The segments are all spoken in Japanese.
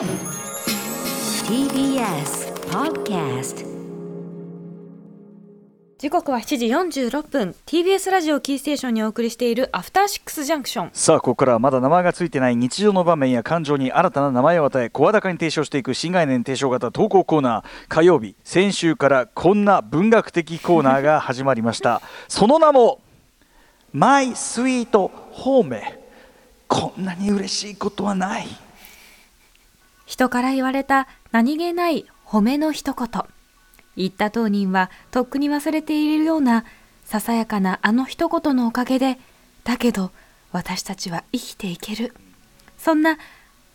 TBS Podcast 時刻は7時46分。TBS ラジオキーステーションにお送りしているアフターシックスジャンクション。さあここからはまだ名前がついてない日常の場面や感情に新たな名前を与え声高に提唱していく新概念提唱型投稿コーナー。火曜日先週からこんな文学的コーナーが始まりました。その名も「マイスイートホーメ」こんなに嬉しいことはない。人から言われた何気ない褒めの一言。言った当人はとっくに忘れているようなささやかなあの一言のおかげでだけど私たちは生きていける。そんな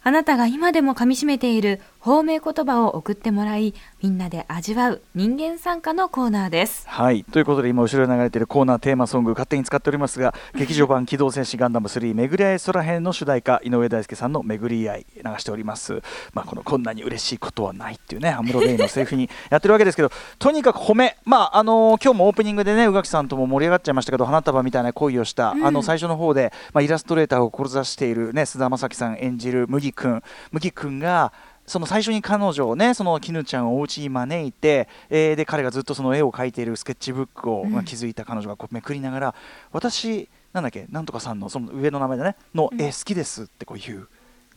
あなたが今でも噛みしめている褒め言葉を送ってもらいみんなで味わう人間参加のコーナーです。はい。ということで今後ろに流れているコーナーテーマソング勝手に使っておりますが 劇場版「機動戦士ガンダム3巡り合い空編」の主題歌井上大輔さんの「巡り合い」流しております、まあ、このこんなに嬉しいことはないっていうね安室レイのセリフにやってるわけですけど とにかく褒め。まああの今日もオープニングでね宇垣さんとも盛り上がっちゃいましたけど花束みたいな恋をした、あの最初の方で、まあ、イラストレーターを志しているね菅田将暉さん演じる麦君麦君がその最初に彼女をねその絹ちゃんをお家に招いて、えーで彼がずっとその絵を描いているスケッチブックを、まあ、気づいた彼女がこうめくりながら私なんだっけなんとかさんのその上の名前だねの、え好きですってこう言う。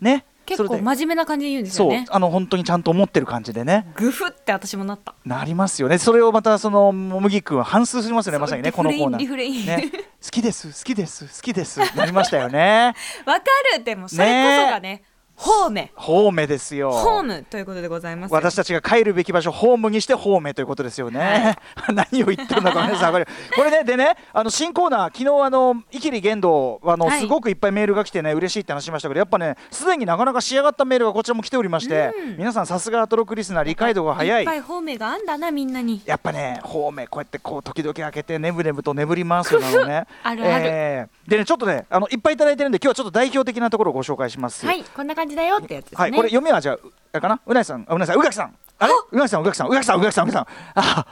ね。結構真面目な感じで言うんですそうよねあの本当にちゃんと思ってる感じでね。グフって私もなった。なりますよね。それをまたその麦君は反芻しますよねまさにねこのコーナー。リフレイン。ね。好きです好きです好きです なりましたよね。わかる。でもそれこそがねホーメ。ホーメですよ。ホームということでございます。私たちが帰るべき場所ホームにしてホームということですよね、何を言ってるのか皆さん分かるこれねでねあの新コーナー昨日あのイキリ言動あの、はい。すごくいっぱいメールが来てね嬉しいって話しましたけどやっぱねすでになかなか仕上がったメールがこちらも来ておりまして、うん。皆さんさすがアトロクリスナー理解度が早い。いっぱいホーメがあんだなみんなに。やっぱね、方面こうやってこう時々開けて眠々と眠りますよなのね。あるある。えーでねちょっとねあのいっぱいいただいてるんで今日はちょっと代表的なところをご紹介します。はいこんな感じだよってやつね。はい、これ読みはじゃあかな？うなぎさん。あうなぎさん。宇垣さん。あれ？うなぎさん宇垣さん。宇垣さん宇垣さん宇垣さん。あ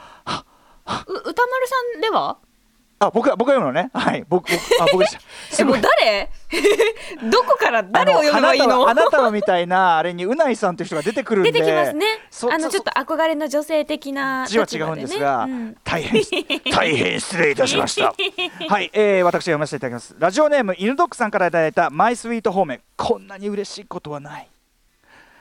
う歌丸さんでは？あ僕は僕が読むのね。はい。僕僕あ僕でした。えもすごい。う誰？どこから？誰を読めばいいの？あなたはみたいなあれにうないさんという人が出てくるんで。出てきますね。あのちょっと憧れの女性的な字は違うんですが、大変 大変失礼いたしました。はい、えー、私が読ませていただきます。ラジオネーム犬ドッグさんからいただいたマイスイート方面。こんなに嬉しいことはない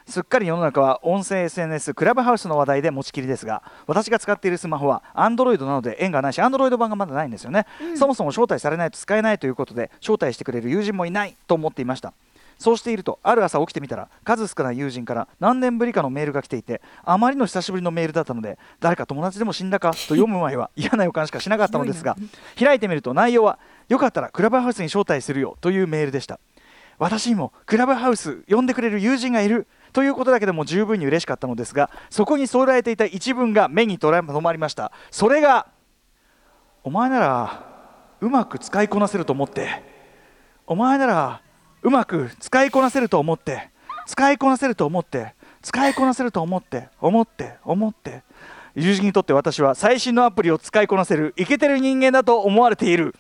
すっかり世の中は音声 SNS クラブハウスの話題で持ちきりですが私が使っているスマホは Android なので縁がないし Android 版がまだないんですよね、そもそも招待されないと使えないということで招待してくれる友人もいないと思っていました。そうしているとある朝起きてみたら数少ない友人から何年ぶりかのメールが来ていてあまりの久しぶりのメールだったので誰か友達でも死んだかと読む前は嫌な予感しかしなかったのですが 開いてみると内容はよかったらクラブハウスに招待するよというメールでした。私にもクラブハウス呼んでくれる友人がいるということだけでも十分に嬉しかったのですがそこに添えられていた一文が目に留まりました。それがお前ならうまく使いこなせると思って。お前ならうまく使いこなせると思って。使いこなせると思って。使いこなせると思って。思って思って。友人にとって私は最新のアプリを使いこなせるイケてる人間だと思われている。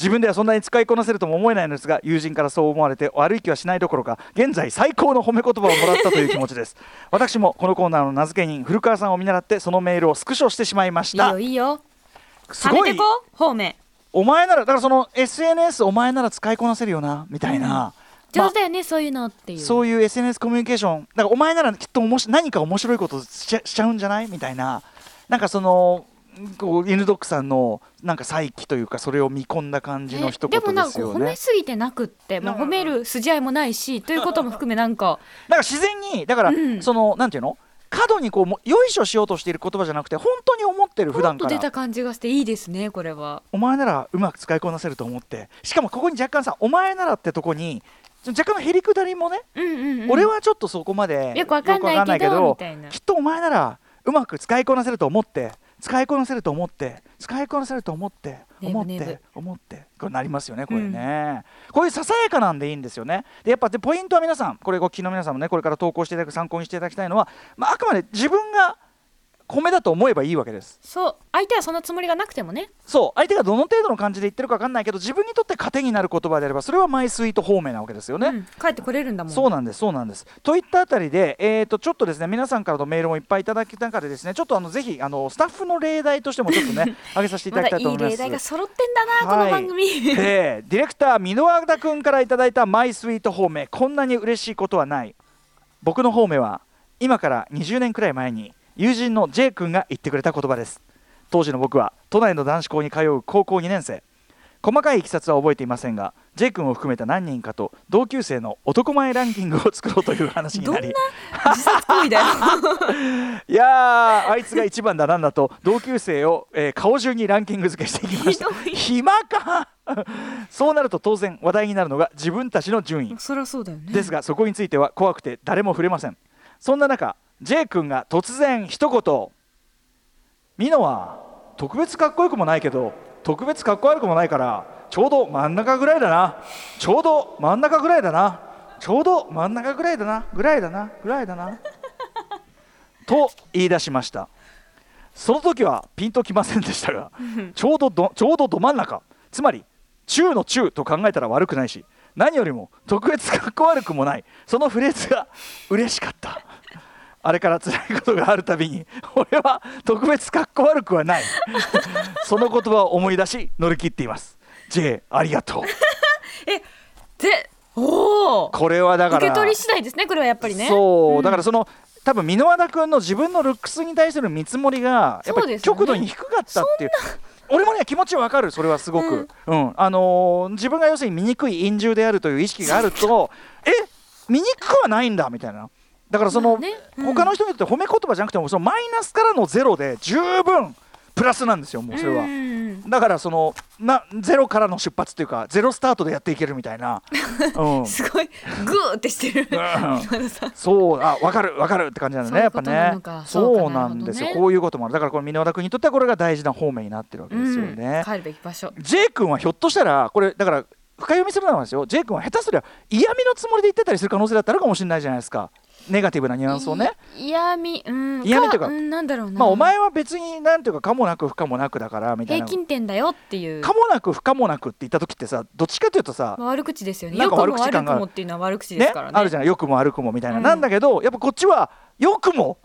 自分ではそんなに使いこなせるとも思えないのですが友人からそう思われて悪い気はしないどころか現在最高の褒め言葉をもらったという気持ちです。私もこのコーナーの名付け人古川さんを見習ってそのメールをスクショしてしまいましいいたよいいよ。すごい。お前ならだからその SNS お前なら使いこなせるよなみたいな、上手だよね、そういうのっていう。そういう SNS コミュニケーション。だからお前ならきっとおもし何か面白いことしちゃしちゃうんじゃない？みたいな。なんかそのこう犬ドックさんのなんか再起というかそれを見込んだ感じの一言でもなんですよねか褒め。すぎてなくって、まあ、褒める筋合いもないしということも含めなんか。なんか自然にだから、うん。そのなんていうの？過度にこうもよいしょしようとしている言葉じゃなくて本当に思ってる普段から。出た感じがしていいですねこれは。お前ならうまく使いこなせると思って。しかもここに若干さお前ならってとこに若干のへりくだりもね、うんうん、うん、俺はちょっとそこまでよくわかんないけどきっとお前ならうまく使いこなせると思って使いこなせると思って使いこなせると思って思って思って。これなりますよねこれね、こういうささやかなんでいいんですよね。でやっぱでポイントは皆さんこれご聞きの皆さんもねこれから投稿していただく参考にしていただきたいのは、まあ、あくまで自分が褒めだと思えばいいわけです。そう。相手はそのつもりがなくてもね。そう。相手がどの程度の感じで言ってるか分かんないけど自分にとって糧になる言葉であればそれはマイスイート方面なわけですよね、うん、帰ってこれるんだもん。そうなんです、そうなんです。といったあたりで、えー、とちょっとですね皆さんからのメールもいっぱいいただき中でですね。ちょっとあのぜひあのスタッフの例題としてもちょっとね 上げさせていたまだだきたいと思います。いい例題が揃ってんだな、はい。この番組。えーディレクター箕輪田君からいただいたマイスイート方面こんなに嬉しいことはない。僕の方面は今から20年くらい前に友人の J 君が言ってくれた言葉です。当時の僕は都内の男子校に通う高校2年生。細かいいきさつは覚えていませんが J 君を含めた何人かと同級生の男前ランキングを作ろうという話にどんななり自殺行為だよ。いやーあいつが一番だなんだと同級生を、えー顔順にランキング付けしていきました。暇か？そうなると当然話題になるのが自分たちの順位。そりゃそうだよね。ですがそこについては怖くて誰も触れません。そんな中 J 君が突然一言「ミノは特別かっこよくもないけど特別かっこ悪くもないからちょうど真ん中ぐらいだな。ちょうど真ん中ぐらいだな。ちょうど真ん中ぐらいだな。ぐらいだな。ぐらいだな」と言い出しました。その時はピンときませんでしたがちょうどどちょうどど真ん中。つまり中の中と考えたら悪くないし何よりも特別かっこ悪くもない。そのフレーズが嬉しかった。あれから辛いことがあるたびに俺は特別かっこ悪くはない。その言葉を思い出し乗り切っています。J ありがとう。ぜおおこれはだから受け取り次第ですねこれはやっぱりね。そう、ん。だからその多分箕輪田君の自分のルックスに対する見積もりがやっぱり極度に低かったっていう。俺もね気持ちわかるそれはすごく、うん。あのー自分が要するに醜い陰獣であるという意識があると え醜くはないんだみたいなだからその、まあね。うん。他の人にとって褒め言葉じゃなくてもそのマイナスからのゼロで十分プラスなんですよもうそれは。うんだからそのなゼロからの出発っていうかゼロスタートでやっていけるみたいな、うん、すごい。グーってしてる。うん。そうあ分かる分かるって感じなんだねやっぱね。そうなんですよ、ね。こういうこともある。だからこの箕輪田君にとってはこれが大事な方面になってるわけですよね、帰るべき場所。J 君はひょっとしたらこれだから深読みするのはですよ。J 君は下手すりゃ嫌味のつもりで言ってたりする可能性だってあるかもしれないじゃないですかネガティブなニュアンスをね。嫌味うん。嫌味というか。んなんだろうな。まあお前は別になんていうか可もなく不可もなくだからみたい平な均点だよっていう。可もなく不可もなくって言った時ってさどっちかというとさまあ悪口ですよね。なんか良くも悪口感が悪くもっていうのは悪口ですからね。あるじゃない。良くも悪くもみたいな、うん。なんだけどやっぱこっちは良くも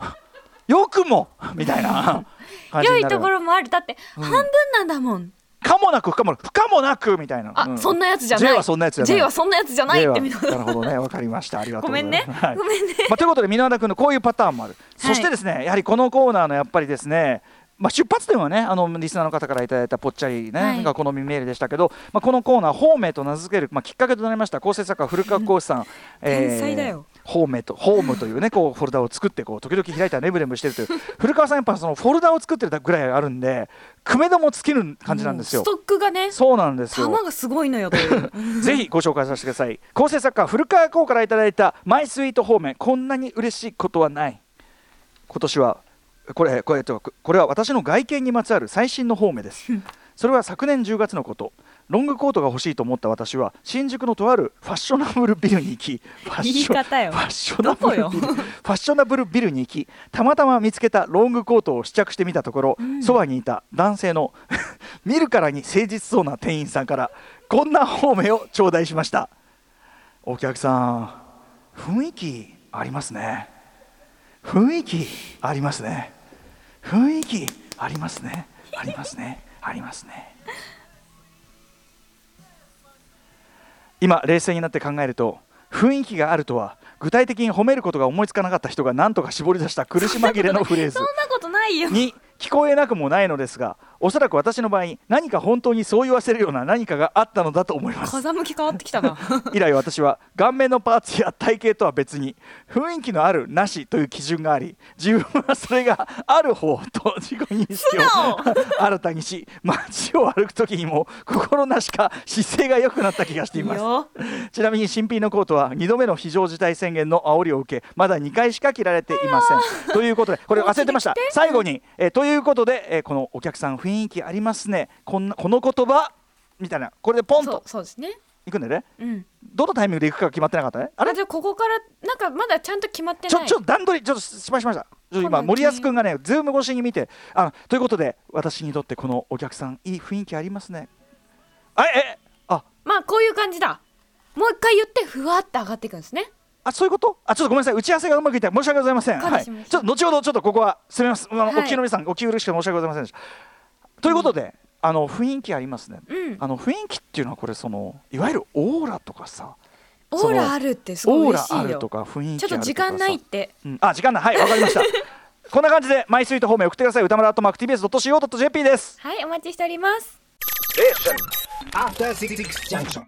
良くもみたいな感じになる 良いところもある。だって半分なんだもんかもなく不可もなく不可もなくみたいな、あ、うん。そんなやつじゃない。J はそんなやつじゃない。J はそんなやつじゃないってみんな。なるほどね。わかりました。ありがとうごめんね。はい。ごめんね。まあ、ということで箕輪田君のこういうパターンもある、そしてですねやはりこのコーナーのやっぱりですねまあ、出発点はねあのリスナーの方からいただいたぽっちゃりね、はい。が好みメールでしたけど、まあ、このコーナー「方面」と名付ける、まあ、きっかけとなりました構成作家古川浩司さん、天才だよホームとホームというねこうフォルダを作ってこう時々開いたらネブネブしてるという古川さんやっぱそのフォルダを作ってるぐらいあるんで組めども尽きる感じなんですよ。ス。トックがねそうなんですよ。玉がすごいのよという。ぜひご紹介させてください。構成作家古川光からいただいたマイスイート方面こんなに嬉しいことはない。今年はこれこれとこれは私の外見にまつわる最新の方面です。それは昨年10月のことロングコートが欲しいと思った私は新宿のとあるファッショナブルビルに行きファッショ言い方よ。ファッショナブルビル ファッショナブルビルに行きたまたま見つけたロングコートを試着してみたところ、そばにいた男性の 見るからに誠実そうな店員さんからこんな方面を頂戴しました。お客さん雰囲気ありますね。雰囲気ありますね。雰囲気ありますね。ありますね。ありますね今冷静になって考えると雰囲気があるとは具体的に褒めることが思いつかなかった人が何とか絞り出した苦し紛れのフレーズに聞こえなくもないのですがおそらく私の場合何か本当にそう言わせるような何かがあったのだと思います。風向き変わってきたな。以来私は顔面のパーツや体型とは別に雰囲気のあるなしという基準があり自分はそれがある方と自己認識を 新たにし街を歩く時にも心なしか姿勢が良くなった気がしています。ちなみに新品のコートは2度目の非常事態宣言の煽りを受けまだ2回しか着られていません。ということでこれ忘れてました。最後に、えーということで、えーこのお客さん雰囲気ありますね。こんなこの言葉？みたいな。これでポンと。そうですね。いくんだよね。うん。どのタイミングで行くか決まってなかったね？あれ？あじゃあここからなんかまだちゃんと決まってない。ちょちょ段取りちょっと失敗しました。今森保君がねズーム越しに見てあということで私にとってこのお客さんいい雰囲気ありますね。あえ？あ。まあこういう感じだ。もう一回言ってふわって上がっていくんですね。あそういうこと？あちょっとごめんなさい。打ち合わせがうまくいって申し訳ございません。はい。ちょっと後ほどちょっとここはすみません、あのはいお聞きの皆さんお気苦しくて申し訳ございませんでしたということで、あの雰囲気ありますね。うん。あの雰囲気っていうのはこれそのいわゆるオーラとかさ。オーラあるってすごいオー嬉しいよ。ラあるとか雰囲気ちょっと時間ないって。うん、あ時間ない。はいわかりました。こんな感じでマイスイート方面送ってください。歌丸アットマーク TBS.CO.JP です。はいお待ちしております。Junction.